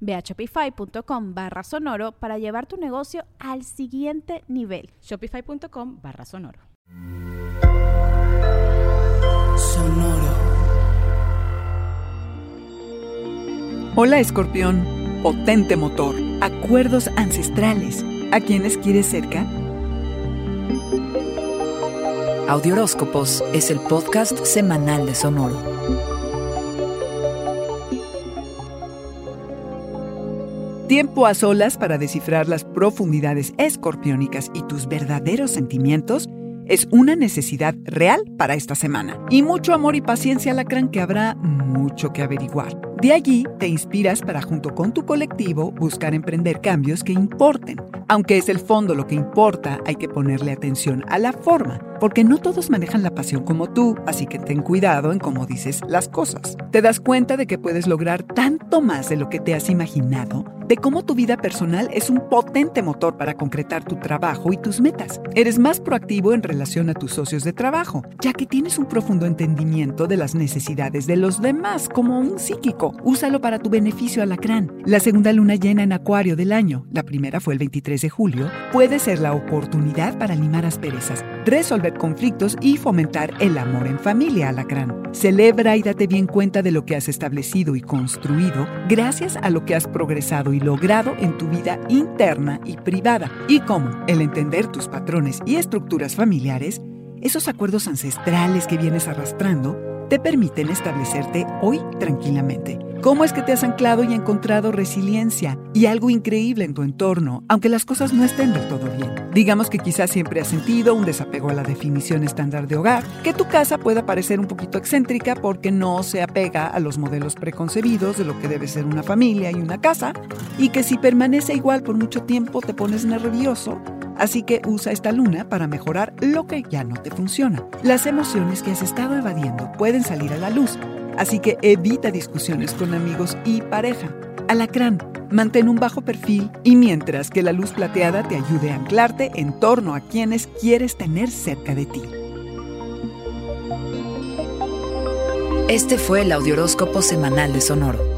Ve a shopify.com barra sonoro para llevar tu negocio al siguiente nivel. Shopify.com barra sonoro. Sonoro. Hola escorpión, potente motor, acuerdos ancestrales. ¿A quienes quieres cerca? Audioróscopos es el podcast semanal de Sonoro. Tiempo a solas para descifrar las profundidades escorpiónicas y tus verdaderos sentimientos es una necesidad real para esta semana. Y mucho amor y paciencia, Lacrán, que habrá mucho que averiguar. De allí te inspiras para junto con tu colectivo buscar emprender cambios que importen. Aunque es el fondo lo que importa, hay que ponerle atención a la forma, porque no todos manejan la pasión como tú, así que ten cuidado en cómo dices las cosas. Te das cuenta de que puedes lograr tanto más de lo que te has imaginado de cómo tu vida personal es un potente motor para concretar tu trabajo y tus metas. Eres más proactivo en relación a tus socios de trabajo, ya que tienes un profundo entendimiento de las necesidades de los demás como un psíquico. Úsalo para tu beneficio, alacrán. La segunda luna llena en Acuario del año, la primera fue el 23 de julio, puede ser la oportunidad para limar asperezas, resolver conflictos y fomentar el amor en familia, alacrán. Celebra y date bien cuenta de lo que has establecido y construido gracias a lo que has progresado y logrado en tu vida interna y privada, y cómo el entender tus patrones y estructuras familiares, esos acuerdos ancestrales que vienes arrastrando, te permiten establecerte hoy tranquilamente. ¿Cómo es que te has anclado y encontrado resiliencia y algo increíble en tu entorno, aunque las cosas no estén del todo bien? Digamos que quizás siempre has sentido un desapego a la definición estándar de hogar, que tu casa pueda parecer un poquito excéntrica porque no se apega a los modelos preconcebidos de lo que debe ser una familia y una casa, y que si permanece igual por mucho tiempo te pones nervioso Así que usa esta luna para mejorar lo que ya no te funciona. Las emociones que has estado evadiendo pueden salir a la luz Así que evita discusiones con amigos y pareja. Alacrán, mantén un bajo perfil y mientras que la luz plateada te ayude a anclarte en torno a quienes quieres tener cerca de ti. Este fue el Audioróscopo Semanal de Sonoro.